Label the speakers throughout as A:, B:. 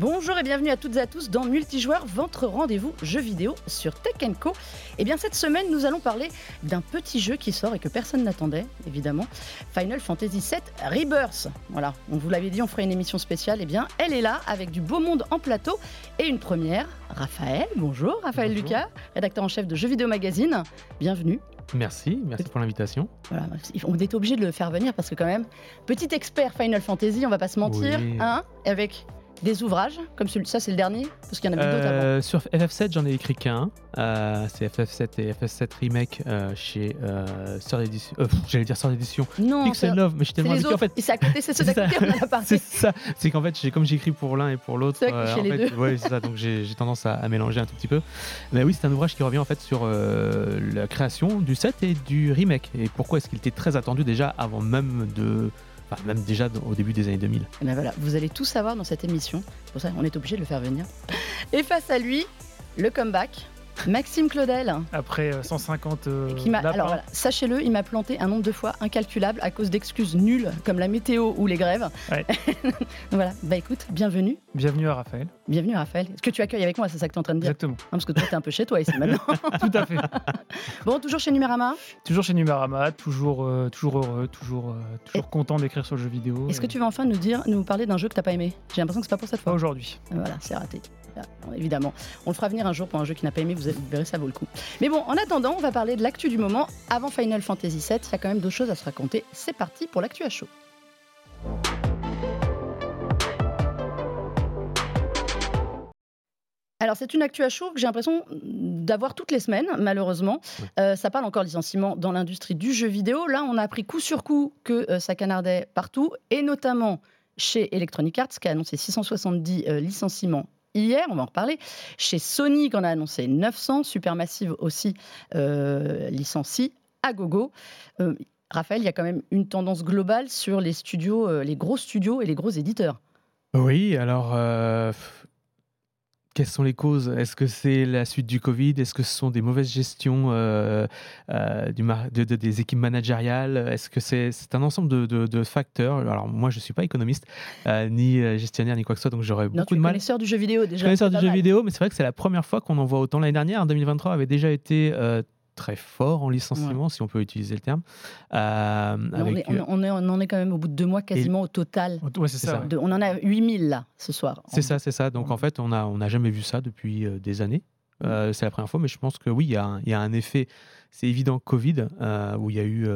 A: Bonjour et bienvenue à toutes et à tous dans Multijoueur, votre rendez-vous jeu vidéo sur Tech Co. Et eh bien cette semaine, nous allons parler d'un petit jeu qui sort et que personne n'attendait, évidemment. Final Fantasy VII Rebirth. Voilà, on vous l'avait dit, on ferait une émission spéciale. Et eh bien, elle est là avec du beau monde en plateau et une première. Raphaël, bonjour. Raphaël Lucas, rédacteur en chef de Jeux Vidéo Magazine. Bienvenue.
B: Merci, merci pour l'invitation.
A: Voilà, on était obligé de le faire venir parce que quand même, petit expert Final Fantasy, on va pas se mentir, hein, avec des ouvrages comme celui ça c'est le dernier parce qu'il y en avait d'autres avant.
B: Euh, sur FF7 j'en ai écrit qu'un. Euh, c'est FF7 et FF7 remake euh, chez Sœur d'édition j'allais dire Sœur d'édition.
A: Non
B: Pixel Love mais j'étais tellement
A: habitué en fait. C'est à côté c'est ceux d'à côté on a
B: c'est ça. C'est qu'en fait comme j'écris pour l'un et pour l'autre ouais, c'est ça. Donc j'ai tendance à, mélanger un tout petit peu. Mais oui c'est un ouvrage qui revient en fait sur la création du set et du remake. Et pourquoi est-ce qu'il était très attendu déjà avant même de même déjà au début des années 2000. Et
A: eh ben voilà, vous allez tout savoir dans cette émission. Pour ça, on est obligé de le faire venir. Et face à lui, le comeback Maxime Claudel.
C: Après 150 euh,
A: euh, Alors voilà, sachez-le, il m'a planté un nombre de fois incalculable à cause d'excuses nulles comme la météo ou les grèves. voilà, bah écoute, bienvenue.
C: Bienvenue à Raphaël.
A: Bienvenue à Raphaël. Est-ce que tu accueilles avec moi, c'est ça que tu es en train de dire
C: Exactement.
A: parce que toi, tu es un peu chez toi ici maintenant.
C: Tout à fait.
A: bon, toujours chez Numérama
C: Toujours chez Numérama, toujours, euh, toujours heureux, toujours, toujours content d'écrire sur le jeu vidéo.
A: Est-ce que tu vas enfin nous dire, nous parler d'un jeu que tu n'as pas aimé? J'ai l'impression que c'est pas pour cette fois.
C: Pas aujourd'hui.
A: Voilà, c'est raté. Ah, évidemment. On le fera venir un jour pour un jeu qui n'a pas aimé, vous, verrez, ça vaut le coup. Mais bon, en attendant, on va parler de l'actu du moment. Avant Final Fantasy VII, il y a quand même d'autres choses à se raconter. C'est parti pour l'actu à chaud. Alors c'est une actu à chaud que j'ai l'impression d'avoir toutes les semaines, malheureusement. Euh, ça parle encore licenciement dans l'industrie du jeu vidéo. Là, on a appris coup sur coup que euh, ça canardait partout, et notamment chez Electronic Arts, qui a annoncé 670 euh, licenciements hier, on va en reparler. Chez Sony, qu'on a annoncé 900, Supermassive aussi euh, licencie à gogo. Euh, Raphaël, il y a quand même une tendance globale sur les studios, euh, les gros studios et les gros éditeurs.
B: Oui, alors quelles sont les causes? Est-ce que c'est la suite du Covid? Est-ce que ce sont des mauvaises gestions euh, euh, du de, des équipes managériales? Est-ce que c'est un ensemble de, facteurs? Alors moi, je ne suis pas économiste, euh, ni gestionnaire, ni quoi que ce soit, donc j'aurais beaucoup de mal.
A: Connaisseur du jeu vidéo déjà.
B: Connaisseur du jeu vidéo, mais c'est vrai que c'est la première fois qu'on en voit autant. L'année dernière, en 2023, avait déjà été très fort en licenciement, si on peut utiliser le terme.
A: Euh, on, est, on, en est quand même au bout de deux mois quasiment au total.
C: Ouais, c'est ça.
A: on en a 8000 là ce soir.
B: C'est ça, c'est ça. Donc en fait, on n'a on a jamais vu ça depuis euh, des années. Euh, c'est la première fois, mais je pense que oui, il y, a, y a un effet, c'est évident, Covid, où il y a eu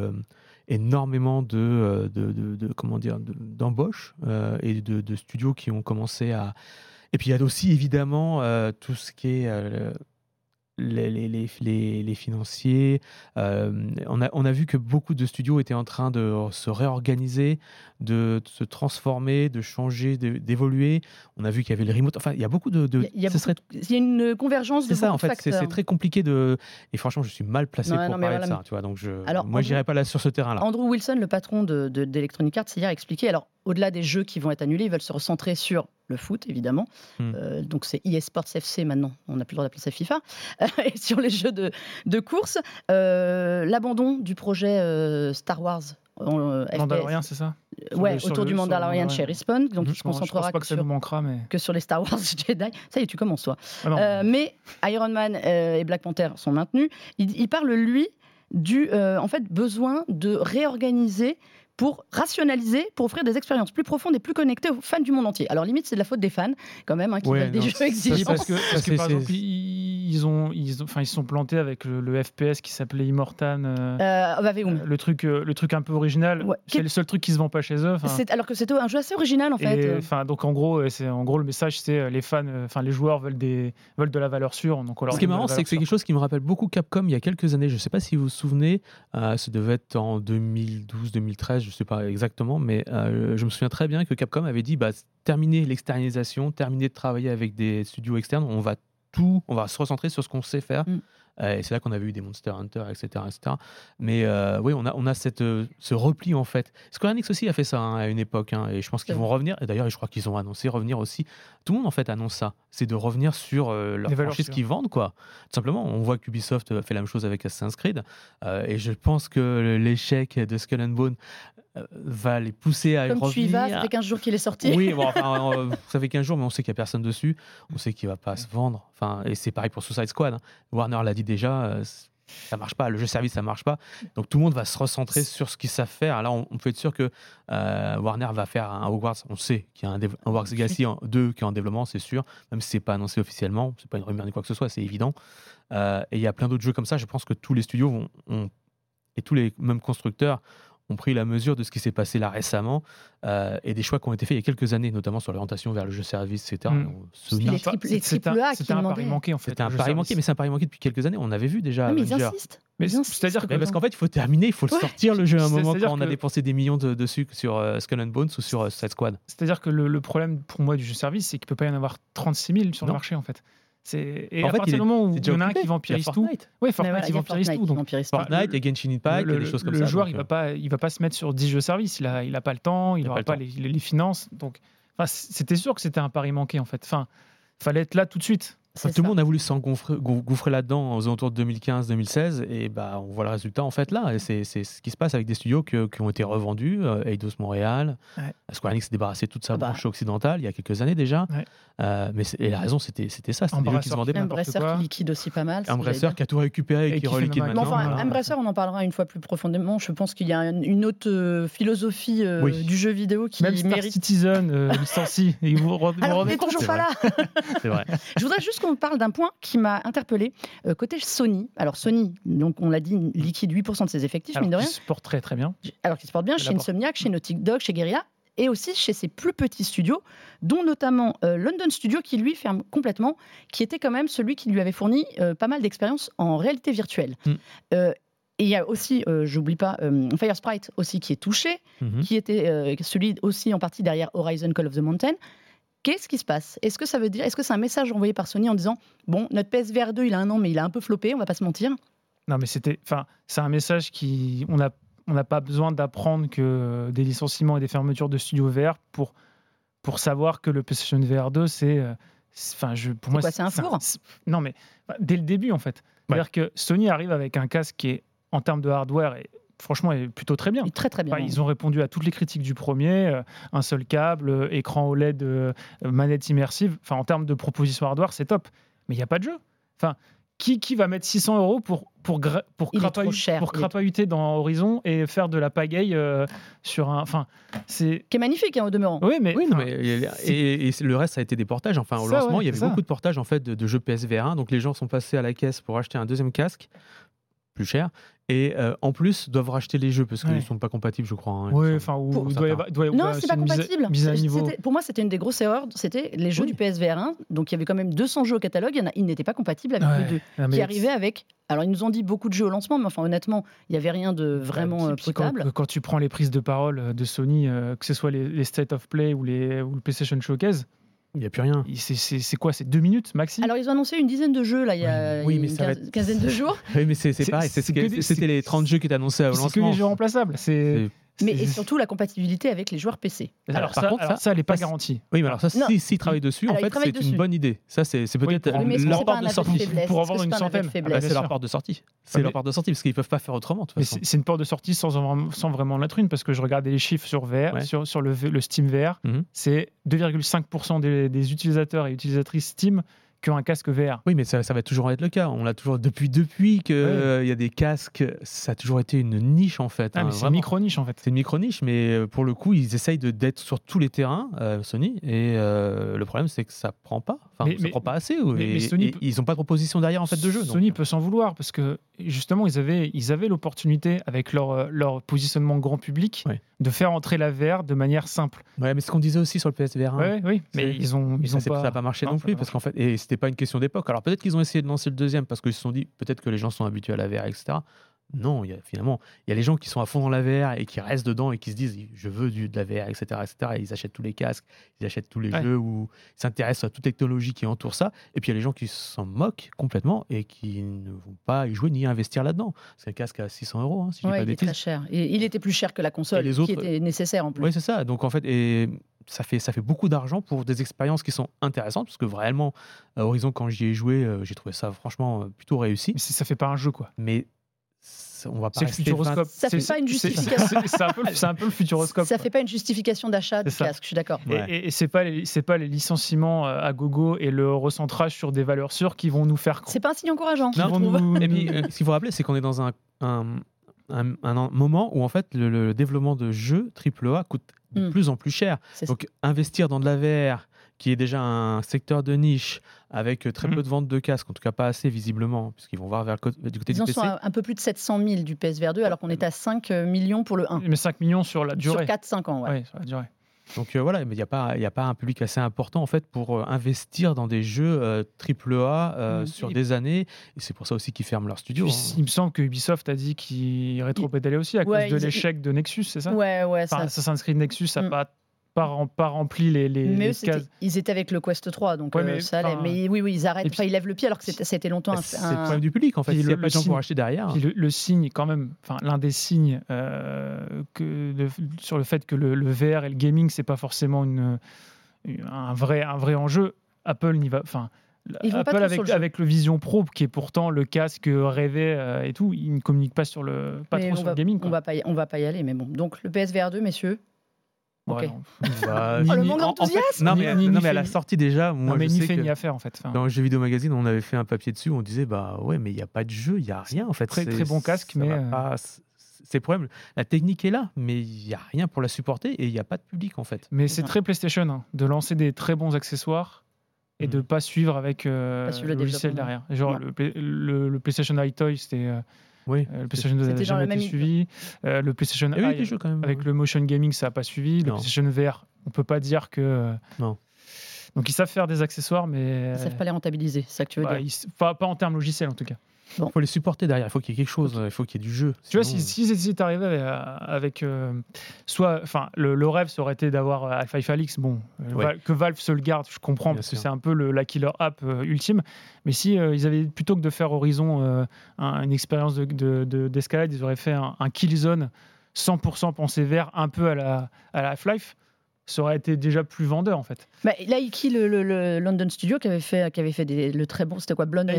B: énormément de, de, de, comment dire d'embauches et de, studios qui ont commencé à et puis il y a aussi évidemment tout ce qui est les, les, les, financiers. Euh, on, a, on a vu que beaucoup de studios étaient en train de se réorganiser, de, se transformer, de changer, d'évoluer. On a vu qu'il y avait le remote. Enfin, il y a beaucoup de.
A: il, y a, une convergence de
B: C'est ça, en fait. C'est très compliqué de. Et franchement, je suis mal placé pour parler de ça. Tu vois, donc je, alors, moi, je n'irai pas là sur ce terrain-là.
A: Andrew Wilson, le patron d'Electronic de, Arts, hier a expliqué. Alors, au-delà des jeux qui vont être annulés, ils veulent se recentrer sur le foot, évidemment. Hmm. Euh, donc c'est eSports FC maintenant, on n'a plus le droit d'appeler ça FIFA. et sur les jeux de, de course, euh, l'abandon du projet euh, Star Wars.
C: Mandalorian, c'est ça?
A: Ouais, autour du Mandalorian chez Respawn. Donc, il se concentrera
C: que, sur, mais...
A: que, sur, les Star Wars Jedi. Ça y est, tu commences, toi. Ah mais Iron Man et Black Panther sont maintenus. Il, il parle, lui, du en fait, besoin de réorganiser pour rationaliser, pour offrir des expériences plus profondes et plus connectées aux fans du monde entier. Alors limite, c'est de la faute des fans quand même, hein, qui veulent des jeux exigeants.
C: Parce que, parce que par exemple, ils ont, ils, enfin, ils sont plantés avec le, FPS qui s'appelait Immortan. Euh,
A: euh, bah,
C: le truc, euh, le truc un peu original. c'est le seul truc qui se vend pas chez eux.
A: Alors que c'était un jeu assez original en fait.
C: Enfin, donc en gros, c'est en gros le message, c'est les fans, enfin les joueurs veulent des, veulent de la valeur sûre. Donc
B: Ce qui est marrant, c'est que c'est quelque chose qui me rappelle beaucoup Capcom il y a quelques années. Je sais pas si vous vous souvenez, ça devait être en 2012-2013, je sais pas exactement, mais je me souviens très bien que Capcom avait dit bah, terminer l'externalisation, terminer de travailler avec des studios externes, on va tout, on va se recentrer sur ce qu'on sait faire. Mm. Euh, et c'est là qu'on avait eu des Monster Hunter, etc. etc. Mais euh, oui, on a, on a cette, euh, ce repli en fait. Square Enix aussi a fait ça hein, à une époque, hein, et je pense qu'ils vont revenir. Et d'ailleurs, je crois qu'ils ont annoncé revenir aussi. Tout le monde en fait annonce ça, c'est de revenir sur leur franchise qu'ils vendent, quoi. Tout simplement, on voit qu'Ubisoft fait la même chose avec Assassin's Creed, et je pense que l'échec de Skull and Bone va les pousser à
A: Comme tu y
B: revenir.
A: vas, ça fait 15 jours qu'il est sorti.
B: Oui, bon, enfin, euh, ça fait 15 jours, mais on sait qu'il n'y a personne dessus. On sait qu'il va pas se vendre. Enfin, et c'est pareil pour Suicide Squad. hein. Warner l'a dit déjà, euh, ça marche pas. Le jeu service, ça marche pas. Donc tout le monde va se recentrer sur ce qu'ils savent faire. Là, on, on peut être sûr que euh, Warner va faire un Hogwarts. On sait qu'il y a un, un Hogwarts Legacy en- 2 qui est en développement, c'est sûr. Même si c'est pas annoncé officiellement, c'est pas une rumeur ni quoi que ce soit, c'est évident. Euh, et il y a plein d'autres jeux comme ça. Je pense que tous les studios vont, ont- et tous les mêmes constructeurs ont pris la mesure de ce qui s'est passé là récemment euh, et des choix qui ont été faits il y a quelques années, notamment sur l'orientation vers le jeu service, etc.
C: Mm.
B: Sony,
A: Les
C: c'est un- C'était un pari manqué en fait.
B: c'était un pari
C: service.
B: manqué, mais c'est un pari manqué depuis quelques années. On avait vu déjà.
A: Oui, mais ils insistent.
C: Mais c'est-à-dire que
B: parce qu'en fait, il faut terminer, il faut le
A: Ouais.
B: sortir le jeu à un moment quand on a
C: que-
B: dépensé des millions de- dessus sur euh, Skull and Bones ou sur euh, Squad.
C: C'est-à-dire que le, le problème pour moi du jeu service, c'est qu'il peut pas y en avoir 36 000 sur
B: Non.
C: le marché en fait. C'est et
B: En
C: à
B: fait,
C: partir du moment où il y en a un qui vampirise tout,
B: Fortnite.
C: ouais, Fortnite
A: voilà,
C: il vampirise
A: Fortnite
C: tout. Donc
A: vampirise.
B: Fortnite, a Genshin Impact,
C: le,
B: des choses comme
C: le
B: ça.
C: joueur,
B: donc,
C: il
B: euh,
C: va pas, il va pas se mettre sur 10 jeux services. Il a, il a pas le temps, il
B: Il
C: aura
B: pas le
C: pas,
B: temps.
C: les, les- les finances. Donc, enfin, c'était sûr que c'était un pari manqué en fait. Enfin, fallait être là tout de suite.
B: Enfin, tout le monde a voulu s'engouffrer gou- gouffrer là-dedans aux alentours de 2015-2016 et bah on voit le résultat en fait là c'est c'est ce qui se passe avec des studios que- qui ont été revendus euh, Eidos Montréal
C: Ouais.
B: Square Enix s'est débarrassé de toute sa
A: Ah bah.
B: branche occidentale il y a quelques années déjà
C: Ouais.
B: Euh, mais et la raison c'était c'était ça c'était des jeux qui se
C: Embrasseur
B: vendaient pas
A: qui liquide aussi pas mal. c'est ce
B: un
A: que j'allais
B: brasseur
A: dire.
B: qui a tout récupéré et,
C: Et
B: qui
C: qui
B: reliquide maintenant
A: enfin,
C: voilà.
A: Embracer, on en parlera une fois plus profondément. Je pense qu'il y a une autre euh, philosophie euh,
B: Oui.
A: du jeu vidéo qui
C: Même Star
A: mérite.
C: Citizen euh, licencie. Et vous vous
A: Alors,
C: compte
A: toujours pas là.
B: c'est vrai
A: Je voudrais juste qu'on parle d'un point qui m'a interpellé Euh, côté Sony. Alors Sony, donc on l'a dit, liquide 8% de ses effectifs, mine de
C: Alors,
A: rien.
C: qui se porte très très bien.
A: Alors qu'il se porte bien chez. Insomniac, chez Naughty Dog, chez Guerrilla et aussi chez ses plus petits studios, dont notamment euh, London Studio qui lui ferme complètement, qui était quand même celui qui lui avait fourni euh, pas mal d'expérience en réalité virtuelle.
B: Mm.
A: Euh, et il y a aussi, j'oublie pas, euh, Fire Sprite aussi qui est touché,
B: Mhm.
A: qui était celui aussi en partie derrière Horizon Call of the Mountain. Qu'est-ce qui se passe? Est-ce que ça veut dire, est-ce que c'est un message envoyé par Sony en disant bon, notre PSVR 2 il a un an mais il a un peu floppé, on va pas se mentir?
C: Non, mais c'était, enfin, c'est un message qui, on a, on n'a pas besoin d'apprendre que des licenciements et des fermetures de studios VR pour pour savoir que le PlayStation VR 2, c'est, euh, c'est- enfin, je, pour moi,
A: c'est un four?
C: Non, mais dès le début, en fait, c'est-à-dire que Sony arrive avec un casque qui est en termes de hardware et franchement est plutôt très bien.
A: Très très bien.
C: Enfin, ils ont répondu à toutes les critiques du premier, euh, un seul câble, euh, écran OLED, euh, manette immersive. Enfin, en termes de proposition hardware, c'est top. Mais il n'y a pas de jeu. Enfin, qui, qui va mettre 600 euros pour, pour, gra- pour,
A: cher.
C: pour
A: est-
C: dans Horizon et faire de la pagaille euh, sur un. Enfin, c'est.
A: Qui est magnifique hein, au demeurant.
C: Oui, mais.
B: Oui, non, mais et,
C: c'est-
B: et- et le reste, ça a été des portages. Enfin, au
C: Ça,
B: lancement,
C: ouais,
B: il y avait
C: ça.
B: beaucoup de portages en fait de, de jeux PSVR 1. Donc les gens sont passés à la caisse pour acheter un deuxième casque, plus cher, et euh, en plus doivent racheter les jeux parce qu'ils
C: Ouais.
B: ne sont pas compatibles, je crois. hein,
C: Oui, enfin, ou-
B: Pour
C: il doit y avoir- doit y
A: Non, c'est pas
C: une mise à-
A: compatible.
C: mise à niveau.
A: Pour moi, c'était une des grosses erreurs. C'était les jeux
B: Oui.
A: du PSVR 1. Donc, il y avait quand même 200 jeux au catalogue. Il y en a- Ils n'étaient pas compatibles avec
C: Ouais.
A: les deux.
C: Non,
A: Qui arrivaient avec. Alors, ils nous ont dit beaucoup de jeux au lancement, mais enfin, honnêtement, il n'y avait rien de vraiment
C: Bah,
A: euh,
C: puis quand,
A: potable.
C: quand tu prends les prises de parole euh, de Sony, euh, que ce soit les, les State of Play ou, les, ou le PlayStation Showcase,
B: Il n'y a plus rien.
C: c'est- quoi C'est deux minutes maxi?
A: Alors, ils ont annoncé une dizaine de jeux, là, il y a
B: Oui, mais
A: une quinzaine de jours.
B: Oui, mais c'est pareil. C'était les 30 jeux qui étaient annoncés au
C: C'est que
B: lancement.
C: les jeux remplaçables. C'est
A: Mais et surtout la compatibilité avec les joueurs PC.
C: alors,
B: par
C: ça,
B: contre,
C: alors
B: ça-
C: ça, elle n'est pas
B: ça,
C: garantie.
B: Oui, mais alors ça,
A: Non.
B: si- s'ils travaillent dessus, en
A: Alors,
B: fait, c'est une bonne idée. Ça, c'est c'est
C: Oui,
B: peut-être
A: que
B: leur porte
A: un
B: de sortie.
C: pour avoir une centaine.
B: Ah bah, c'est leur porte de sortie. C'est leur porte de sortie parce qu'ils peuvent pas faire autrement.
C: C'est une porte de sortie sans, en vraiment- sans vraiment l'être une, parce que je regardais les chiffres sur, VR, sur, sur le, Steam VR,
B: Mhm.
C: c'est 2,5% des, des utilisateurs et utilisatrices Steam qui ont un casque VR.
B: Oui, mais ça, ça va toujours être le cas. On l'a toujours depuis depuis que
C: Ouais.
B: euh, il y a des casques. Ça a toujours été une niche en fait.
C: Ah,
B: hein,
C: mais c'est
B: vraiment.
C: micro-niche en fait.
B: C'est une micro niche, mais euh, pour le coup, ils essayent de d'être sur tous les terrains, euh, Sony. Et euh, le problème, c'est que ça prend pas. Enfin,
C: Mais-
B: ça
C: mais-
B: prend pas assez. ou-
C: mais-
B: et,
C: Sony
B: et
C: peut-
B: ils ont pas de proposition derrière en fait de jeu. donc.
C: Sony peut s'en vouloir parce que justement ils avaient, ils avaient l'opportunité avec leur, leur positionnement grand public
B: Ouais.
C: De faire entrer la VR de manière simple.
B: Ouais, mais ce qu'on disait aussi sur le PSVR 1.
C: Ouais, oui, mais ils ont, ils
B: ça
C: ont
B: c'est-
C: pas.
B: ça n'a pas marché
C: Non,
B: non,
C: ça
B: plus parce qu'en fait et c'était pas une question d'époque. Alors peut-être qu'ils ont essayé de lancer le deuxième parce qu'ils se sont dit peut-être que les gens sont habitués à la VR etc. Non, il y a, finalement il y a les gens qui sont à fond dans la VR et qui restent dedans et qui se disent je veux du, de la VR etc etc. Et ils achètent tous les casques, ils achètent tous les
C: Ouais.
B: jeux ou ils s'intéressent à toute technologie qui entoure ça. Et puis il y a les gens qui s'en moquent complètement et qui ne vont pas y jouer ni investir là-dedans. C'est un casque à 600 euros hein, si je dis
A: Ouais,
B: pas
A: il est très cher. Et il était plus cher que la console,
B: les autres-
A: qui était nécessaire en plus.
B: Oui, c'est ça. Donc en fait, et ça fait, ça fait beaucoup d'argent pour des expériences qui sont intéressantes, parce que vraiment, euh, Horizon, quand j'y ai joué, euh, j'ai trouvé ça franchement euh, plutôt réussi.
C: Mais c'est- ça fait pas un jeu quoi.
B: Mais on va pas
C: C'est futuroscope.
A: Ça fait pas une justification.
C: C'est c'est un, peu le- c'est un peu le futuroscope.
A: Ça
C: quoi.
A: fait pas une justification d'achat
C: ça.
A: casque, je suis d'accord.
C: Et,
B: Ouais.
C: et- et c'est pas les c'est pas les licenciements euh, à gogo et le recentrage sur des valeurs sûres qui vont nous faire
A: C'est pas un signe encourageant.
C: qui
B: Non,
C: vont
A: je trouve.
C: nous-
B: Et puis, euh, ce qu'il faut rappeler, c'est qu'on est dans un, un, un- un moment où en fait le, le développement de jeux AAA coûte de
A: Mm.
B: plus en plus cher.
A: C'est ça.
B: Donc investir dans de la VR, qui est déjà un secteur de niche, avec euh, très
C: Mm.
B: peu de ventes de casques, en tout cas pas assez visiblement, puisqu'ils vont voir vers le côté, du côté
A: Ils
B: du
A: en
B: PC.
A: sont à un peu plus de 700 000 du PSVR 2, alors qu'on est à 5 millions pour le 1.
C: mais 5 millions sur la
A: Sur
C: durée.
A: 4-5 ans, ouais.
C: Ouais, sur la durée.
B: Donc euh, voilà, mais il n'y a, pas- il y a pas un public assez important en fait pour euh, investir dans des jeux euh, AAA euh,
C: Mm.
B: sur des années. Et c'est pour ça aussi qu'ils ferment leur studio.
C: Puis,
B: hein.
C: il me semble que Ubisoft a dit qu'il rétro-pédalait aussi à
A: Ouais,
C: cause de
A: ils-
C: l'échec de Nexus, c'est ça?
A: Ouais, ouais, ça.
C: Assassin's Creed Nexus n'a
A: Mm.
C: pas, pas, rem- pas rempli les, les,
A: mais
C: les
A: ils étaient avec le Quest 3, donc
C: Ouais,
A: euh,
C: mais,
A: ça allait.
C: enfin,
A: Mais oui, oui, ils arrêtent.
C: puis-
A: Enfin, ils lèvent le pied alors que c'était- longtemps
B: Bah,
A: un-
B: c'est le
A: un-
B: problème du public en fait. S'il n'y a
C: le-
B: pas de gens
C: le
B: pour acheter derrière.
C: Puis le, le signe, quand même, enfin, l'un des signes euh, que de- sur le fait que le, le VR et le gaming, c'est pas forcément une, un, vrai, un vrai enjeu. Apple n'y va. Enfin,
A: Ils pas
C: Apple
A: trop
C: avec,
A: sur le jeu.
C: avec le Vision Pro, qui est pourtant le casque rêvé euh, et tout, il ne communique pas sur le, pas
A: mais
C: trop
A: on
C: sur
A: va,
C: le gaming.
A: On
C: quoi.
A: va pas, y, on va pas y aller, mais bon. Donc le PSVR 2, messieurs.
C: Ouais, non.
B: Bah,
A: Oh, le manque
B: en fait, mais,
C: ni-
B: non,
C: ni
B: mais à la sortie déjà, moi
C: Non, mais
B: je
C: ni
B: sais
C: fait
B: que
C: ni à faire en fait. Enfin,
B: dans Jeux Vidéo Magazine, on avait fait un papier dessus, on disait bah ouais, mais il n'y a pas de jeu, il n'y a rien en fait.
C: Très- très bon casque, mais, euh,
B: pas- c'est- le problème. La technique est là, mais il n'y a rien pour la supporter et il n'y a pas de public en fait.
C: Mais
A: C'est
C: très PlayStation hein, de lancer des très bons accessoires et de
B: Mhm.
C: pas suivre avec euh,
A: Pas suivre
C: le
A: le
C: logiciel derrière. Genre le, Play- le- le PlayStation iToy, c'était euh,
B: Oui.
C: euh, le PlayStation 2
A: C'était
C: n'a jamais été
A: même-
C: suivi. Euh, le PlayStation
B: des jeux quand même.
C: avec le motion gaming, ça n'a pas suivi. Le
B: Non.
C: PlayStation VR, on peut pas dire que. euh,
B: Non.
C: Donc ils savent faire des accessoires, mais
A: Ils savent pas les rentabiliser, c'est ça que tu veux
C: bah,
A: dire.
C: ils pas, pas en termes logiciels en tout cas.
B: Il faut les supporter derrière. Il faut qu'il y ait quelque chose. Il faut qu'il y ait du jeu.
C: Tu vois, si, si ils étaient arrivés avec, avec, euh, soit, enfin, le, le rêve, ça aurait été d'avoir euh, Half-Life Alyx. Bon, euh,
B: Ouais.
C: Que Valve se le garde, je comprends,
B: Bien
C: parce que c'est un peu le- la killer app euh, ultime. Mais si euh, ils avaient plutôt que de faire Horizon euh, un- une expérience de- de- de- d'escalade, ils auraient fait un, un Killzone 100% pensé vert, un peu à la, à la Half-Life. Ça aurait été déjà plus vendeur en fait.
A: Bah, là, Iki, le, le- le London Studio, qui avait fait, qui avait fait des- le très bon, c'était quoi Blonde.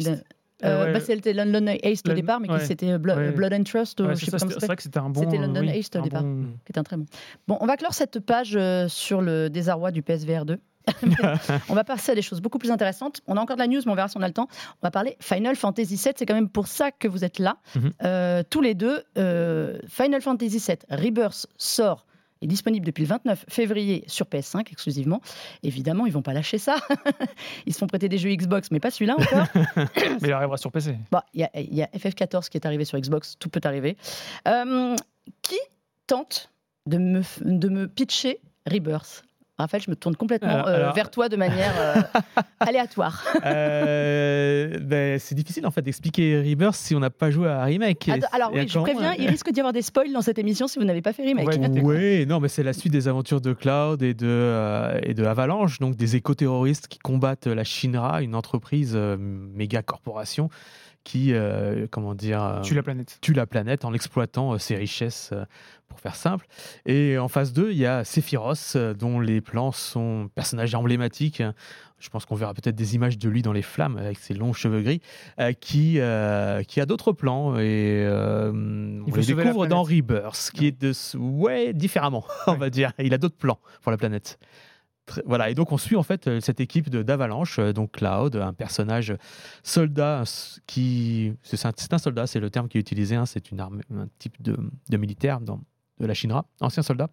C: Euh, ouais.
A: bah, C'était London Haste au départ, mais
C: ouais.
A: c'était Blo-
C: Ouais.
A: Blood and Trust,
C: c'est vrai que c'était un bon.
A: C'était London
C: oui,
A: au départ.
C: bon-
A: qui était un très bon. Bon, on va clore cette page euh, sur le désarroi du PSVR 2. on va passer à des choses beaucoup plus intéressantes. On a encore de la news, mais on verra si on a le temps. On va parler Final Fantasy VII. C'est quand même pour ça que vous êtes là,
B: Mhm.
A: Euh, tous les deux. Euh, Final Fantasy VII Rebirth sort est disponible depuis le 29 février sur PS5 exclusivement. Évidemment, ils vont pas lâcher ça. ils se font prêter des jeux Xbox, mais pas celui-là encore.
C: Mais il arrivera sur PC.
A: Bon, il y a, il y a FF14 qui est arrivé sur Xbox, tout peut arriver. Euh, qui tente de me, de me pitcher Rebirth? Raphaël, je me tourne complètement
B: Alors-
A: euh,
B: alors-
A: vers toi de manière euh, aléatoire.
B: Euh, ben, c'est difficile en fait d'expliquer Rebirth si on n'a pas joué à Remake.
A: Alors oui, je préviens, il risque d'y avoir des spoils dans cette émission si vous n'avez pas fait Remake.
C: Ouais,
B: Oui, non, mais c'est la suite des aventures de Cloud et de, euh, et de Avalanche, donc des éco-terroristes qui combattent la Shinra, une entreprise euh, méga corporation qui, euh, comment dire, euh,
C: Tue la planète.
B: tue la planète en exploitant euh, ses richesses, pour faire simple. Et en phase 2, il y a Sephiroth, dont les plans sont personnage emblématique. Je pense qu'on verra peut-être des images de lui dans les flammes avec ses longs cheveux gris, qui, euh, qui a d'autres plans et euh, on les découvre dans. Rebirth, qui est de ouais différemment, on va dire. Il a d'autres plans pour la planète. Voilà, et donc on suit en fait euh, cette équipe d'Avalanche, euh, donc Cloud, un personnage soldat qui. C'est un, soldat, c'est le terme qui est utilisé, hein, c'est une armée, un type de, militaire dans, de la Shinra, ancien soldat,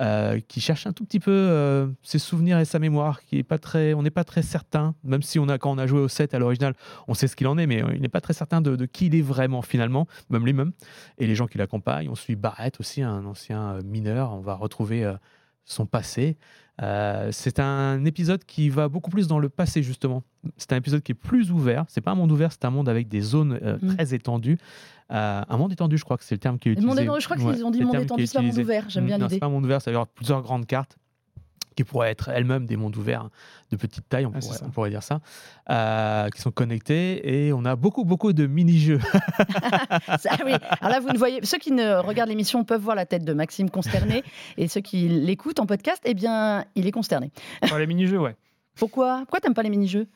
B: euh, qui cherche un tout petit peu ses souvenirs et sa mémoire, qui est pas très, on n'est pas très certain, même si on a, quand on a joué au 7 à l'original, on sait ce qu'il en est, mais il n'est pas très certain de, qui il est vraiment finalement, même lui-même, et les gens qui l'accompagnent. On suit Barrett aussi, un ancien mineur, on va retrouver son passé. Euh, c'est un épisode qui va beaucoup plus dans le passé justement. C'est un épisode qui est plus ouvert. C'est pas un monde ouvert, c'est un monde avec des zones euh,
A: Mm.
B: très étendues. Euh, un monde étendu, je crois que c'est le terme qui est utilisé.
A: monde étendu, je crois qu'ils ont dit monde étendu,
B: est
A: c'est pas monde ouvert. J'aime bien
B: Mm, non,
A: l'idée.
B: C'est pas un monde ouvert, ça va y avoir plusieurs grandes cartes qui pourraient être elles-mêmes des mondes ouverts de petite taille, on,
C: Ah,
B: pourrait,
C: ça.
B: on pourrait dire ça, euh, qui sont connectés et on a beaucoup beaucoup de mini-jeux.
A: Ça, oui. Alors là, vous ne voyez, ceux qui ne regardent l'émission peuvent voir la tête de Maxime consterné, et ceux qui l'écoutent en podcast, eh bien, il est consterné.
C: Enfin, les mini-jeux, ouais.
A: Pourquoi? Pourquoi t'aimes pas les mini-jeux?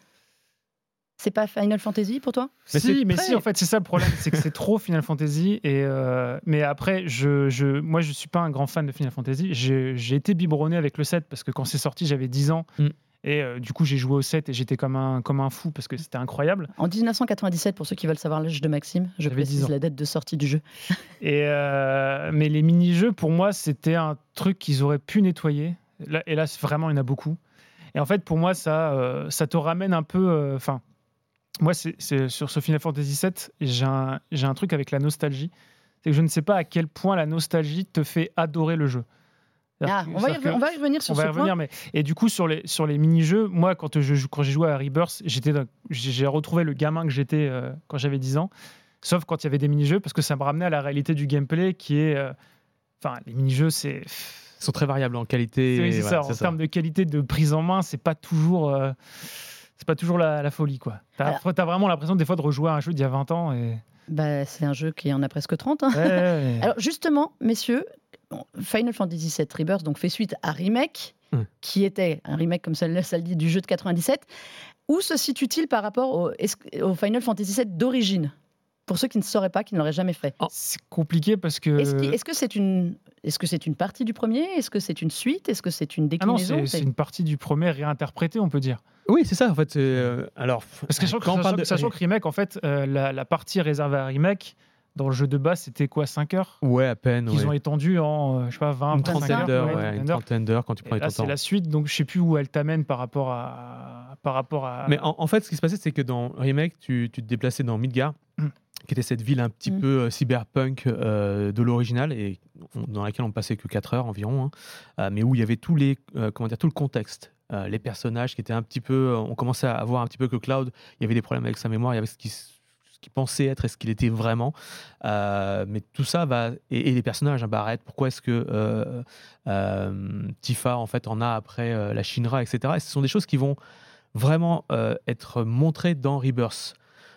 A: C'est pas Final Fantasy pour toi?
B: Mais
C: Si, mais si, en fait, c'est ça le problème, c'est que c'est trop Final Fantasy. Et euh, mais après, je, je, moi, je suis pas un grand fan de Final Fantasy. J'ai été biberonné avec le 7 parce que quand c'est sorti, j'avais 10 ans.
B: Mm.
C: Et euh, du coup, j'ai joué au 7 et j'étais comme un, comme un fou parce que c'était incroyable.
A: En 1997, pour ceux qui veulent savoir l'âge de Maxime, je
C: J'avais 10
A: précise
C: ans.
A: la date de sortie du jeu.
C: Et euh, mais les mini-jeux, pour moi, c'était un truc qu'ils auraient pu nettoyer. Là, et là, vraiment, il y en a beaucoup. Et en fait, pour moi, ça, euh, ça te ramène un peu. euh, Enfin, moi, c'est sur ce Final Fantasy VII, j'ai un, j'ai un truc avec la nostalgie. C'est que je ne sais pas à quel point la nostalgie te fait adorer le jeu.
A: Ah, on, va y,
C: c'est-à-dire que-
A: on va y revenir sur
C: on va
A: ce point.
C: revenir, mais et du coup sur les sur les mini-jeux, moi quand je jou- quand j'ai joué à Rebirth, j'ai retrouvé le gamin que j'étais euh, quand j'avais 10 ans, sauf quand il y avait des mini-jeux parce que ça me ramenait à la réalité du gameplay qui est euh, enfin les mini-jeux c'est
B: Ils sont très variables en qualité.
C: c'est
B: et
C: c'est ça en termes de qualité de prise en main, c'est pas toujours euh, c'est pas toujours la, la folie quoi. T'as as vraiment l'impression des fois de rejouer à un jeu d'il y a 20 ans et
A: Bah, c'est un jeu qui en a presque 30. hein.
C: Ouais, ouais, ouais.
A: Alors justement, messieurs, Final Fantasy VII Rebirth donc, fait suite à Remake,
B: Hmm.
A: qui était un remake, comme ça, le- ça le dit, du jeu de 97. Où se situe-t-il par rapport au, Final Fantasy VII d'origine? Pour ceux qui ne sauraient pas, qui ne l'auraient jamais fait.
C: c'est compliqué parce que
A: Est-ce que c'est une, est-ce que c'est une partie du premier? Est-ce que c'est une suite? Est-ce que c'est une
C: ah non,
A: déclinaison?
C: c'est c'est une partie du premier réinterprété, on peut dire.
B: Oui, c'est ça en fait. euh, alors,
C: Parce que sachant,
B: quand
C: sachant-
B: de
C: sachant que Remake, en fait, euh, la, la partie réservée à Remake, dans le jeu de base, c'était quoi 5 heures?
B: Ouais, à peine.
C: Qu'ils
B: ouais.
C: ont étendu en, euh, je sais pas, 20,
B: une
C: 25
B: trentaine d'heures,
C: ouais,
B: une trentaine d'heures quand tu
C: Et
B: prenais
C: là, c'est la suite, donc je sais plus où elle t'amène par rapport à, par rapport à.
B: Mais en, en fait, ce qui se passait, c'est que dans Remake, tu, tu te déplaçais dans Midgar,
C: Mm.
B: qui était cette ville un petit
A: Mm.
B: peu euh, cyberpunk euh, de l'original, et on- dans laquelle on passait que 4 heures environ, hein, euh, mais où il y avait tous les, euh, comment dire, tout le contexte. Euh, les personnages qui étaient un petit peu. euh, On commençait à voir un petit peu que Cloud, il y avait des problèmes avec sa mémoire, il y avait ce qui ce qu'il pensait être et ce qu'il était vraiment. Euh, mais tout ça va. Et, les personnages, hein, Barrett, pourquoi est-ce que Tifa, en fait, en a après la Shinra, etc. Et ce sont des choses qui vont vraiment être montrées dans Rebirth.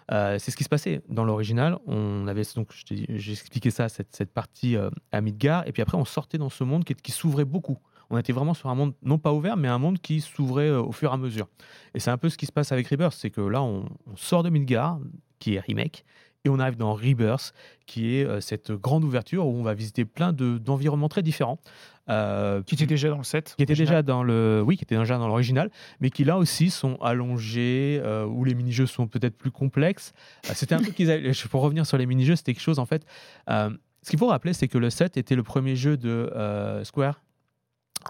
B: C'est ce qui se passait dans l'original. On avait donc, j'ai expliqué ça, cette, cette partie à Midgar, et puis après on sortait dans ce monde qui s'ouvrait beaucoup. On était vraiment sur un monde non pas ouvert, mais un monde qui s'ouvrait euh, au fur et à mesure. Et c'est un peu ce qui se passe avec Rebirth, c'est que là on, on sort de Midgar, qui est remake, et on arrive dans Rebirth, qui est euh, cette grande ouverture où on va visiter plein de- d'environnements très différents. Euh,
C: qui était déjà dans le set.
B: qui était
C: original.
B: déjà dans le oui qui était déjà dans l'original mais qui là aussi sont allongés euh, où les mini-jeux sont peut-être plus complexes c'était un truc qu'ils avaient pour revenir sur les mini-jeux c'était quelque chose en fait euh, ce qu'il faut rappeler c'est que le 7 était le premier jeu de Square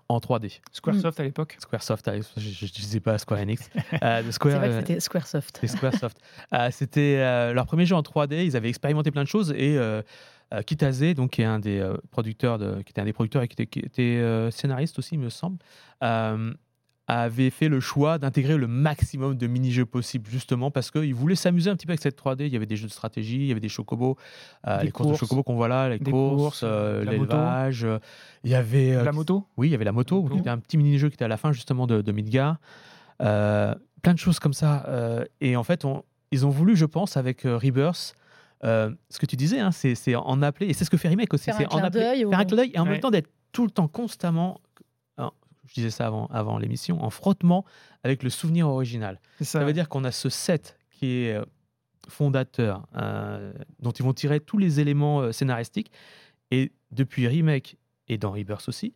B: en 3D
C: Squaresoft à l'époque?
B: Squaresoft allez, je ne disais pas Square Enix euh, Square
A: C'est vrai que
B: euh,
A: c'était Squaresoft.
B: c'était Squaresoft. Euh, C'était euh, leur premier jeu en 3D. Ils avaient expérimenté plein de choses et euh, euh, Kitase, donc qui est un des euh, producteurs, de, qui était un des producteurs et qui était, qui était, euh, scénariste aussi, il me semble, euh, avait fait le choix d'intégrer le maximum de mini-jeux possibles justement parce qu'ils voulaient s'amuser un petit peu avec cette 3D. Il y avait des jeux de stratégie, il y avait des chocobos, euh,
C: Des
B: les courses de chocobos qu'on voit là, les
C: Des
B: courses,
C: courses,
B: euh,
C: la moto.
B: l'élevage. euh, Il y avait euh,
C: la moto
B: oui, il y avait la moto, qui était un petit mini-jeu qui était à la fin justement de, de Midgar. Euh, plein de choses comme ça. euh, et en fait, on- ils ont voulu, je pense, avec euh, Rebirth, euh, ce que tu disais, hein, c'est en appeler, et c'est ce que fait Remake aussi, c'est en appeler, faire un clin d'œil, et en
C: Ouais.
B: même temps d'être tout le temps constamment, je disais ça avant, avant l'émission, en frottement avec le souvenir original.
C: Ça.
B: Ça veut dire qu'on a ce set qui est euh, fondateur, euh, dont ils vont tirer tous les éléments euh, scénaristiques. Et depuis Remake et dans Rebirth aussi,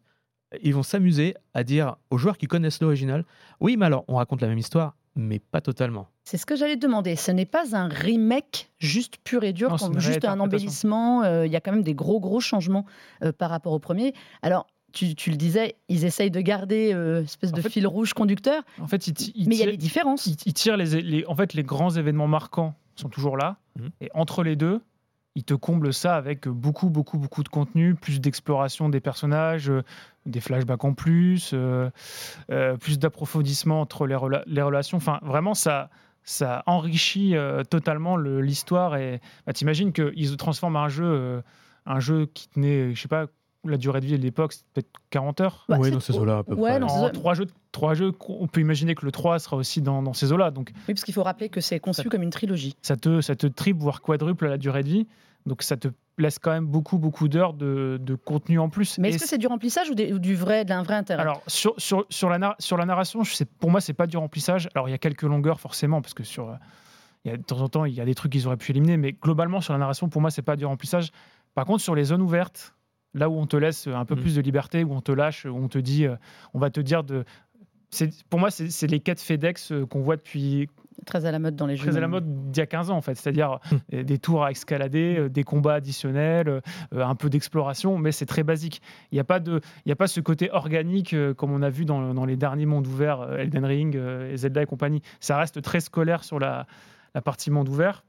B: ils vont s'amuser à dire aux joueurs qui connaissent l'original Oui, mais alors, on raconte la même histoire, mais pas totalement.
A: C'est ce que j'allais te demander. Ce n'est pas un remake juste pur et dur,
C: Non,
A: comme juste un embellissement. euh, Il y a quand même des gros, gros changements euh, par rapport au premier. Alors, tu, tu le disais, ils essayent de garder euh, espèce
C: En
A: de
C: fait-
A: fil rouge conducteur,
C: En fait,
A: mais il y a des différences.
C: il- il tire les, les- en fait, les grands événements marquants sont toujours là.
B: Mhm.
C: Et entre les deux, il te comble ça avec beaucoup, beaucoup, beaucoup de contenu, plus d'exploration des personnages, euh, des flashbacks en plus, euh, euh, plus d'approfondissement entre les, rela- les relations. Enfin, vraiment, ça, ça enrichit euh, totalement le- l'histoire. Et bah, t'imagines qu'ils transforment un jeu, euh, un jeu qui tenait, je sais pas, la durée de vie de l'époque, c'était peut-être 40 heures.
A: Bah,
B: Oui,
A: c'est-
B: dans ces eaux-là, à peu
A: ouais,
B: près.
A: dans ces
C: En trois jeux, trois jeux, on peut imaginer que le 3 sera aussi dans, dans ces eaux-là. Donc,
A: Oui, parce qu'il faut rappeler que c'est conçu
C: Ça-
A: comme une trilogie.
C: ça te, ça te triple, voire quadruple la durée de vie. Donc ça te laisse quand même beaucoup, beaucoup d'heures de, de contenu en plus.
A: Mais est-ce que c'est du remplissage ou, des- ou du vrai, d'un vrai intérêt?
C: Alors sur, sur, sur, la, sur la narration, je sais, pour moi, c'est pas du remplissage. Alors il y a quelques longueurs forcément, parce que sur, il y a, de temps en temps, il y a des trucs qu'ils auraient pu éliminer, mais globalement, sur la narration, pour moi, c'est pas du remplissage. Par contre, sur les zones ouvertes, là où on te laisse un peu
B: Mm.
C: plus de liberté, où on te lâche, où on te dit, euh, on va te dire de. c'est- Pour moi, c'est les quêtes FedEx euh, qu'on voit depuis
A: Très à la mode dans les jeux.
C: très à la mode d'il y a 15 ans en fait, c'est-à-dire
B: Hmm.
C: euh, des tours à escalader, des combats additionnels, un peu d'exploration, mais c'est très basique. Il n'y a pas de, il y a pas ce côté organique comme on a vu dans, dans les derniers mondes ouverts, Elden Ring et Zelda et compagnie. Ça reste très scolaire sur la, la partie monde ouvert.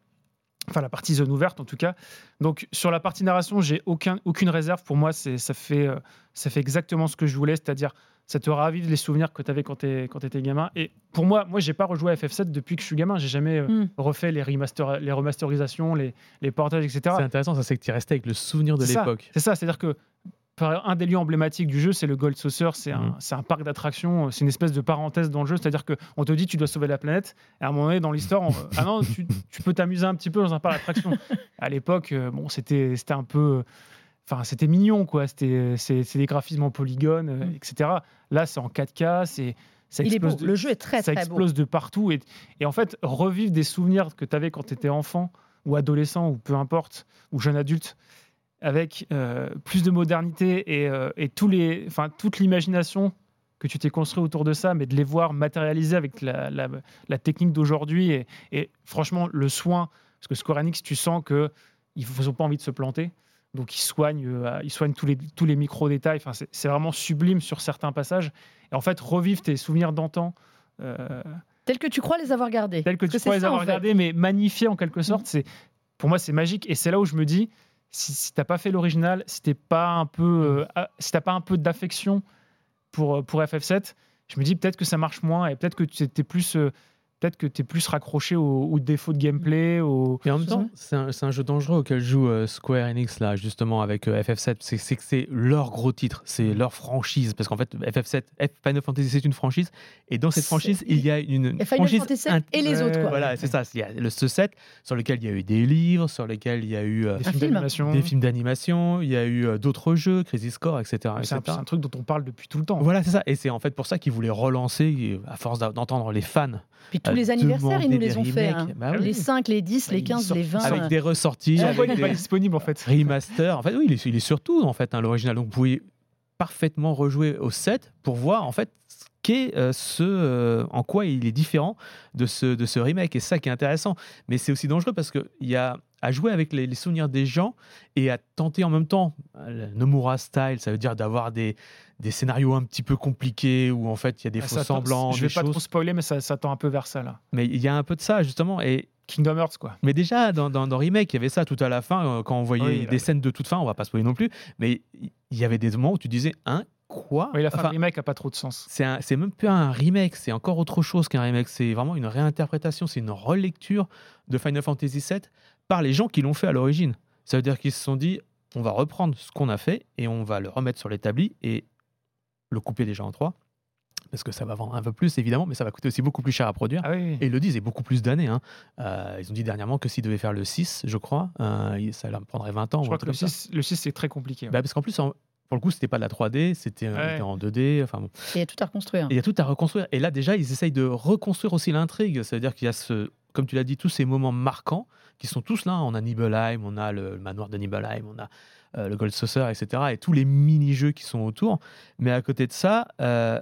C: Enfin, la partie zone ouverte en tout cas. Donc, sur la partie narration, j'ai aucun, aucune réserve. Pour moi, c'est, ça, fait, euh, ça fait exactement ce que je voulais, c'est-à-dire ça te ravive les souvenirs que tu avais quand tu étais gamin. Et pour moi, moi, j'ai pas rejoué à FF7 depuis que je suis gamin. J'ai jamais euh,
A: Mm.
C: refait les, remaster, les remasterisations, les, les portages, etc.
B: C'est intéressant, ça c'est que tu restais avec le souvenir de
C: C'est ça,
B: l'époque.
C: C'est ça, c'est-à-dire que un des lieux emblématiques du jeu, c'est le Gold Saucer, c'est un,
B: Mhm.
C: un parc d'attractions, c'est une espèce de parenthèse dans le jeu, c'est-à-dire qu'on te dit tu dois sauver la planète, et à un moment donné dans l'histoire, on- ah non, tu, tu peux t'amuser un petit peu dans un parc d'attractions. à l'époque, euh, bon, c'était un peu... Enfin, c'était mignon, quoi. C'était des graphismes en polygone, euh,
A: Mhm.
C: etc. Là, c'est en 4K, c'est... ça
A: Il est beau.
C: explose de-
A: Le jeu est très
C: ça
A: très beau.
C: explose de partout. Et, et en fait, revivre des souvenirs que tu avais quand tu étais enfant ou adolescent ou peu importe, ou jeune adulte, avec euh, plus de modernité et, euh, et tous les, enfin, toute l'imagination que tu t'es construit autour de ça, mais de les voir matérialiser avec la, la- la technique d'aujourd'hui et, et franchement le soin, parce que Square Enix, tu sens que ils n'ont pas envie de se planter. Donc ils soignent, euh, ils soignent tous les, tous les micro-détails. Enfin, c'est vraiment sublime sur certains passages. Et en fait, revivre tes souvenirs d'antan, euh,
A: Tel que tu crois les avoir gardés.
C: tels que tu pourrais les
A: ça, en
C: avoir
A: fait.
C: regardés, mais magnifiés en quelque sorte. C'est pour moi c'est magique et c'est là où je me dis si, si t'as pas fait l'original, si t'es pas un peu, euh, ah, si t'as pas un peu d'affection pour euh, pour FF7, je me dis peut-être que ça marche moins et peut-être que tu es plus euh, peut-être que tu es plus raccroché aux, aux défauts de gameplay, aux...
B: Et en même
A: C'est
B: temps, c'est un, jeu dangereux auquel joue euh, Square Enix, là, justement, avec euh, FF7. C'est que c'est leur gros titre, c'est leur franchise. Parce qu'en fait, FF7, F- Final Fantasy, c'est une franchise. Et dans cette franchise, il y a une
A: Final
B: franchise.
A: Fantasy
B: int-
A: et les autres, quoi.
B: Voilà, c'est ça. Il y a le, ce set sur lequel il y a eu des livres, sur lesquels il y a eu euh,
C: des films
A: film.
C: d'animation.
B: des films d'animation, il y a eu euh, d'autres jeux, Crazy Score, etc.
C: C'est un, truc dont on parle depuis tout le temps.
B: Voilà, c'est ça. Et c'est en fait pour ça qu'ils voulaient relancer, à force d'entendre les fans.
A: Puis tous les anniversaires, ils nous les ont fait. hein.
B: Bah oui.
A: Les 5, les 10,
C: Bah,
A: les
C: ils
A: 15,
C: sortent
A: les 20.
B: Avec des ressorties, avec
C: il n'est pas disponible en fait?
B: remaster. En fait, oui, il est, il est surtout en fait hein, l'original. Donc vous pouvez parfaitement rejouer au 7 pour voir en fait qu'est euh, ce euh, en quoi il est différent de ce de ce remake et ça qui est intéressant mais c'est aussi dangereux parce que il y a à jouer avec les, les souvenirs des gens et à tenter en même temps euh, le Nomura style ça veut dire d'avoir des des scénarios un petit peu compliqués où en fait il y a des
C: Ah,
B: faux semblants
C: Je
B: des
C: vais pas trop spoiler, mais ça, ça tend un peu vers ça là.
B: mais il y a un peu de ça justement et
C: Kingdom Hearts quoi.
B: mais déjà, dans, dans, dans Remake, il y avait ça tout à la fin, euh, quand on voyait
C: Oui, là,
B: des scènes de toute fin, on va pas spoiler non plus, mais il y avait des moments où tu disais, hein, quoi?
C: Oui, la fin
B: Enfin,
C: de remake a pas trop de sens.
B: c'est même pas un remake, c'est encore autre chose qu'un remake, c'est vraiment une réinterprétation, c'est une relecture de Final Fantasy VII par les gens qui l'ont fait à l'origine. Ça veut dire qu'ils se sont dit, on va reprendre ce qu'on a fait et on va le remettre sur l'établi et le couper déjà en trois, parce que ça va vendre un peu plus évidemment, mais ça va coûter aussi beaucoup plus cher à produire.
C: Ah oui.
B: Et ils le disent, et beaucoup plus d'années. hein. Euh, ils ont dit dernièrement que s'ils devaient faire le 6, je crois, euh, ça leur prendrait 20 ans.
C: je crois que le
B: comme ça.
C: 6, le 6 c'est très compliqué. ouais.
B: Bah, parce qu'en plus, en- pour le coup, c'était pas de la 3D, c'était euh,
C: Ouais.
B: en 2D. Enfin bon.
A: Il y a tout à reconstruire.
B: Il y a tout à reconstruire. Et là, déjà, ils essayent de reconstruire aussi l'intrigue. C'est-à-dire qu'il y a, ce, comme tu l'as dit, tous ces moments marquants qui sont tous là. On a Nibelheim, on a le manoir de Nibelheim, on a euh, le Gold Saucer, etc. Et tous les mini-jeux qui sont autour. Mais à côté de ça, euh,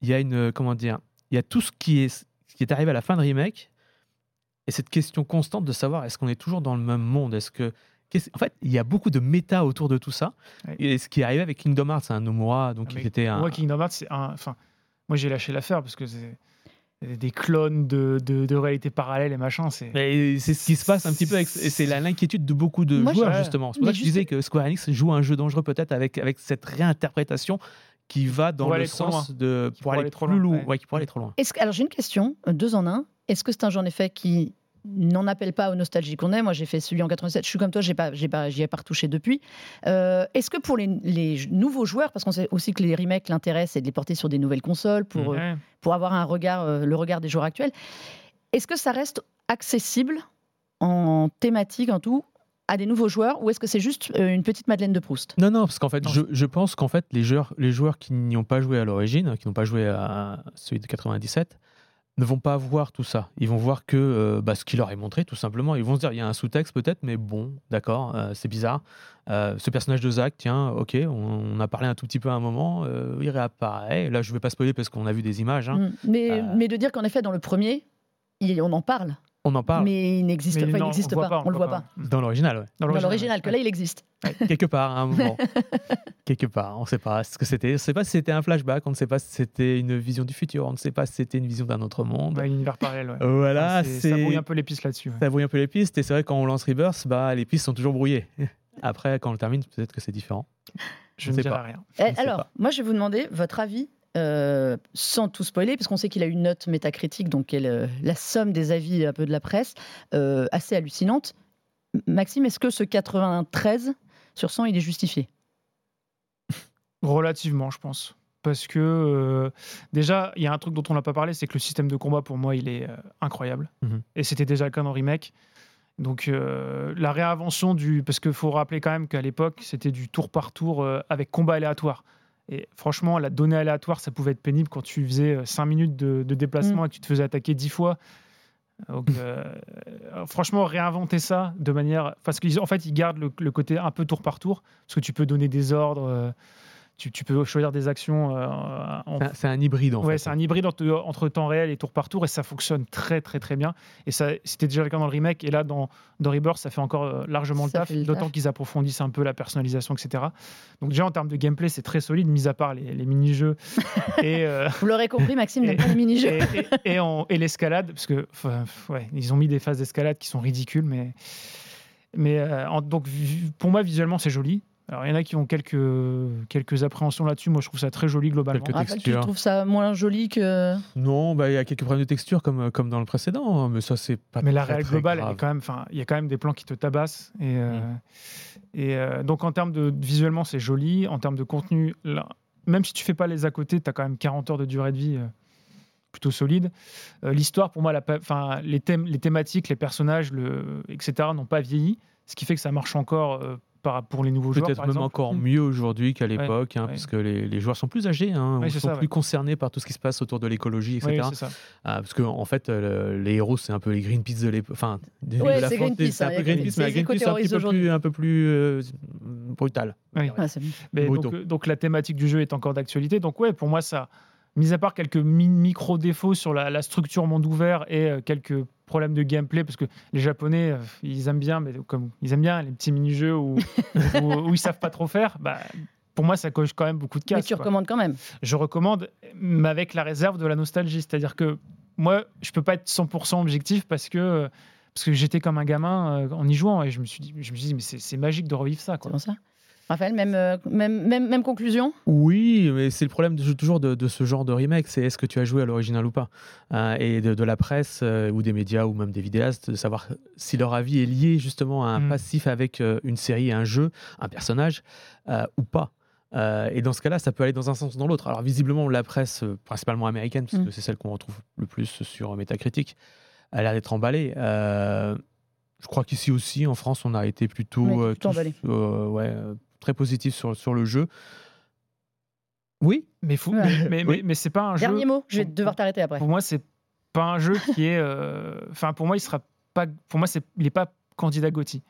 B: il y a une. Comment dire Il y a tout ce qui est, ce qui est arrivé à la fin de Remake. Et cette question constante de savoir est-ce qu'on est toujours dans le même monde? Est-ce que. En fait, il y a beaucoup de méta autour de tout ça.
C: Ouais.
B: Et ce qui est arrivé avec Kingdom Hearts, c'est un Nomura, donc
C: Ah,
B: qui
C: mais
B: était un.
C: Moi, Kingdom Hearts, c'est un. Enfin, moi, j'ai lâché l'affaire parce que c'est des clones de, de, de réalité parallèle et machin. C'est.
B: C'est ce qui se passe un petit peu, avec, et c'est la- l'inquiétude de beaucoup de
A: Moi,
B: joueurs
C: je-
B: justement. C'est pour ça que je disais que Square Enix joue un jeu dangereux peut-être avec, avec cette réinterprétation qui va dans le sens de
C: Qui
B: pour aller
C: aller trop
B: plus
C: loin,
B: loin,
C: ouais.
B: ouais, qui pourrait aller trop loin.
A: Que- alors j'ai une question, euh, deux en un. Est-ce que c'est un jeu en effet qui n'en appelle pas aux nostalgies qu'on est. Moi j'ai fait celui en 87, je suis comme toi, j'ai pas, j'ai pas, j'y ai pas retouché depuis. Euh, Est-ce que pour les, les nouveaux joueurs, parce qu'on sait aussi que les remakes l'intéressent, c'est de les porter sur des nouvelles consoles pour, euh, pour avoir un regard, euh, le regard des joueurs actuels, est-ce que ça reste accessible en thématique, en tout, à des nouveaux joueurs, ou est-ce que c'est juste une petite Madeleine de Proust?
B: Non, non, parce qu'en fait, je pense qu'en fait, les joueurs, les joueurs qui n'y ont pas joué à l'origine, qui n'ont pas joué à celui de 97, ne vont pas voir tout ça. Ils vont voir que euh, bah, ce qu'il leur est montré, tout simplement. Ils vont se dire, il y a un sous-texte peut-être, mais bon, d'accord, euh, c'est bizarre. Euh, ce personnage de Zach, tiens, ok, on, on a parlé un tout petit peu à un moment, il réapparaît. Là, je ne vais pas spoiler parce qu'on a vu des images. hein.
A: Mm. Mais, mais de dire qu'en effet, dans le premier, on en parle,
B: On en parle
A: mais il n'existe pas. n'existe
C: on voit
A: pas, on le
C: voit
A: pas.
B: dans l'original, ouais.
A: Dans l'original, que là, il existe.
B: quelque part, à un moment. quelque part, on ne sait pas ce que c'était. On ne sait pas si c'était un flashback, on ne sait pas si c'était une vision du futur, on ne sait pas si c'était une vision d'un autre monde.
C: Ouais, univers parallèle. ouais.
B: Voilà,
C: Enfin, c'est- ça brouille un peu les pistes là-dessus. ouais.
B: ça brouille un peu les pistes. Et c'est vrai, quand on lance Rebirth, bah, les pistes sont toujours brouillées. Après, quand on le termine, peut-être que c'est différent.
C: Je
B: on
C: ne dirai
B: pas.
C: rien.
A: Eh,
B: sais
A: alors,
B: pas.
A: moi, je vais vous demander votre avis. Euh, sans tout spoiler, parce qu'on sait qu'il a une note métacritique, donc le- la somme des avis un peu de la presse, euh, assez hallucinante. Maxime, est-ce que ce 93 sur 100, il est justifié?
C: Relativement, je pense. Parce que euh, déjà, il y a un truc dont on n'a pas parlé, c'est que le système de combat, pour moi, il est euh, incroyable.
B: Mhm.
C: Et c'était déjà le cas dans Remake. Donc euh, la réinvention du... Parce qu'il faut rappeler quand même qu'à l'époque, c'était du tour par tour euh, avec combat aléatoire. Et franchement, la donnée aléatoire, ça pouvait être pénible quand tu faisais 5 minutes de, de déplacement et que tu te faisais attaquer 10 fois. Donc, euh, euh, franchement, réinventer ça de manière. Parce qu'en fait, ils gardent le, le côté un peu tour par tour, parce que tu peux donner des ordres, euh, tu, tu peux choisir des actions. euh, en-
B: C'est un- hybride, en
C: Ouais,
B: fait.
C: c'est un hybride entre, entre temps réel et tour par tour, et ça fonctionne très, très, très bien. Et ça, c'était déjà le cas dans le remake, et là, dans, dans Rebirth, ça fait encore euh, largement le
A: Ça
C: taf, d'autant qu'ils approfondissent un peu la personnalisation, etc. Donc, déjà, en termes de gameplay, c'est très solide, mis à part les, les mini-jeux et. euh,
A: Vous l'aurez compris, Maxime n'aime pas les mini-jeux.
C: et, et- et en- et l'escalade, parce que ouais, ils ont mis des phases d'escalade qui sont ridicules, mais, mais euh, en- donc pour moi visuellement c'est joli. Alors il y en a qui ont quelques, quelques appréhensions là-dessus. Moi je trouve ça très joli globalement.
B: Quelques-
A: Raphaël, tu
B: texture.
A: trouves ça moins joli que.
B: Non, bah, il y a quelques problèmes de texture comme, comme dans le précédent, hein, mais ça, c'est pas
C: Mais la réelle
B: très
C: globale, est quand même, enfin, il y a quand même des plans qui te tabassent. Et, euh,
B: Mm.
C: et euh, donc en termes de visuellement, c'est joli. En termes de contenu, là, même si tu fais pas les à côté, tu as quand même 40 heures de durée de vie euh, plutôt solide. Euh, L'histoire, pour moi, la les thèmes, les thématiques, les personnages, le, etc., n'ont pas vieilli, ce qui fait que ça marche encore euh, par, pour les nouveaux joueurs.
B: Peut-être même
C: exemple.
B: encore
A: Mm.
B: mieux aujourd'hui qu'à l'époque, hein,
C: ouais.
B: puisque les, les joueurs sont plus âgés, hein, sont
C: ça,
B: plus
C: ouais.
B: concernés par tout ce qui se passe autour de l'écologie, etc.
C: Oui, c'est ça.
B: Ah, parce que en fait, les héros, c'est un peu les Greenpeace de l'époque. Enfin, de
A: Ouais,
B: de la
A: Greenpeace,
B: c'est un
A: hein,
B: peu Greenpeace, mais Greenpeace un petit peu plus, un peu plus euh, brutal.
C: Oui.
A: Ouais, c'est bon.
C: Mais donc, euh, donc la thématique du jeu est encore d'actualité. Donc ouais, pour moi, ça, mis à part quelques mi- micro-défauts sur la, la structure monde ouvert et euh, quelques problèmes de gameplay, parce que les Japonais, euh, ils aiment bien, mais comme ils aiment bien les petits mini-jeux où, où, où ils savent pas trop faire, bah, pour moi, ça coche quand même beaucoup de
A: Mais
C: cases.
A: tu
C: quoi.
A: recommandes quand même.
C: Je recommande, mais avec la réserve de la nostalgie. C'est-à-dire que moi, je peux pas être 100% objectif parce que, parce que j'étais comme un gamin euh, en y jouant et je me suis dit, je me suis dit mais c'est magique de revivre ça. Quoi.
A: ça Raphaël, même, euh, même, même, même conclusion?
B: Oui, mais c'est le problème de- toujours de, de ce genre de remake, c'est est-ce que tu as joué à l'original ou pas? Euh, Et de, de la presse euh, ou des médias ou même des vidéastes, de savoir si leur avis est lié justement à un
C: Mm.
B: passif avec euh, une série, un jeu, un personnage euh, ou pas. Euh, et dans ce cas-là, ça peut aller dans un sens ou dans l'autre. Alors visiblement, la presse, euh, principalement américaine, parce
A: Mm.
B: que c'est celle qu'on retrouve le plus sur Metacritic, a l'air d'être emballée. Euh, je crois qu'ici aussi, en France, on a été plutôt, euh, tous, euh, ouais, euh, très positif sur, sur le jeu. Oui,
C: Mais,
A: Ouais.
C: mais, mais,
B: Oui.
C: mais- mais c'est pas un
A: Dernier
C: jeu.
A: mot, je vais devoir t'arrêter après.
C: Pour moi, c'est pas un jeu qui est. euh, Enfin, pour moi, il sera pas. Pour moi, c'est il est pas candidat Gotti.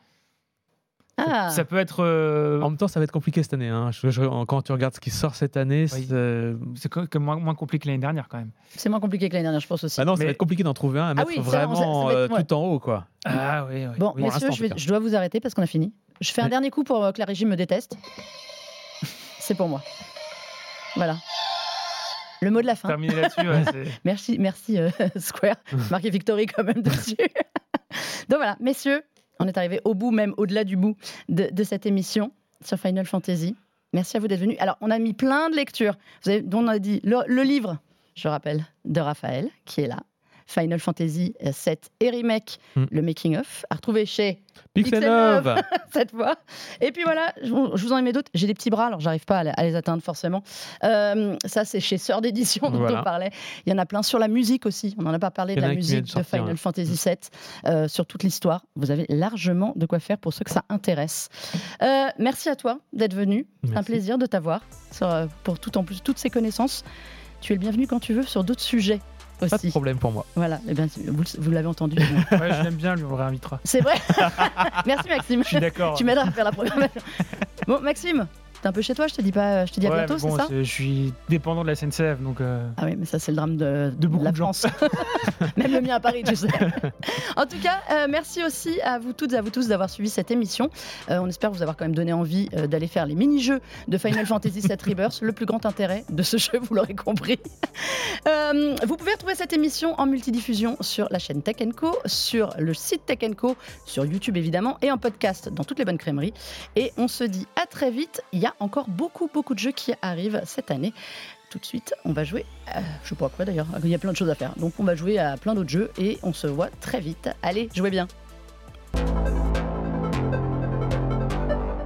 A: Ah,
C: Ça peut être. euh,
B: En même temps, ça va être compliqué cette année. hein. Je- je- quand tu regardes ce qui sort cette année,
C: Oui.
B: c'est-
C: moins, moins compliqué que l'année dernière quand même.
A: c'est moins compliqué que l'année dernière, je pense aussi.
B: bah non, ça va être compliqué d'en trouver un à mettre
A: oui, ça, on- ça- ça
B: vraiment
A: être-
B: euh,
A: ouais.
B: tout en haut, quoi.
C: Ah oui, oui.
A: Bon, messieurs, vais- je dois vous arrêter parce qu'on a fini. Je fais un dernier coup pour euh, que la régie me déteste. C'est pour moi. Voilà. Le mot de la fin.
C: Terminer là-dessus, ouais,
A: Merci, merci euh, Square. Marqué Victory quand même dessus. Donc voilà, messieurs, on est arrivé au bout, même au-delà du bout de, de cette émission sur Final Fantasy. Merci à vous d'être venus. Alors, on a mis plein de lectures. Vous avez, dont on a dit le, le livre, je rappelle, de Raphaël, qui est là. Final Fantasy 7 et remake,
B: Hmm.
A: le making of, à retrouver chez
B: Pixel
A: Pixel
B: Love
A: cette fois. Et puis voilà, je vous je vous en ai mis d'autres. J'ai des petits bras, alors j'arrive pas à les- à les atteindre forcément. Euh, ça, c'est chez Sœur d'édition dont
B: Voilà.
A: on parlait. Il y en a plein sur la musique aussi. On n'en a pas parlé de la musique
B: de sortir,
A: Final. Fantasy VII, euh, sur toute l'histoire. Vous avez largement de quoi faire pour ceux que ça intéresse. Euh, merci à toi d'être venu. C'est un plaisir de t'avoir euh, pour tout en plus toutes ces connaissances. Tu es le bienvenu quand tu veux sur d'autres sujets.
B: Pas de problème pour moi.
A: Voilà, eh bien, vous, vous l'avez entendu.
C: Ouais, je l'aime bien, lui, on le réinvitera.
A: C'est vrai Merci Maxime.
C: Je suis d'accord.
A: Tu m'aideras à faire la programmation. Bon, Maxime, t'es un peu chez toi, je te dis pas, je te dis à
C: Ouais,
A: bientôt,
C: bon,
A: c'est ça
C: Je suis dépendant de la SNCF, donc. euh,
A: Ah oui, mais ça c'est le drame de,
C: De beaucoup
A: la
C: de gens.
A: France. Même le mien à Paris, tu sais. en tout cas, euh, merci aussi à vous toutes et à vous tous d'avoir suivi cette émission. Euh, on espère vous avoir quand même donné envie d'aller faire les mini-jeux de Final Fantasy VII Rebirth. Le plus grand intérêt de ce jeu, vous l'aurez compris. Vous pouvez retrouver cette émission en multidiffusion sur la chaîne Tech Co, sur le site Tech Co, sur YouTube évidemment, et en podcast dans toutes les bonnes crèmeries. Et on se dit à très vite. Y a encore beaucoup, beaucoup de jeux qui arrivent cette année. Tout de suite, on va jouer, à, je sais pas quoi d'ailleurs, il y a plein de choses à faire. Donc on va jouer à plein d'autres jeux et on se voit très vite. Allez, jouez bien.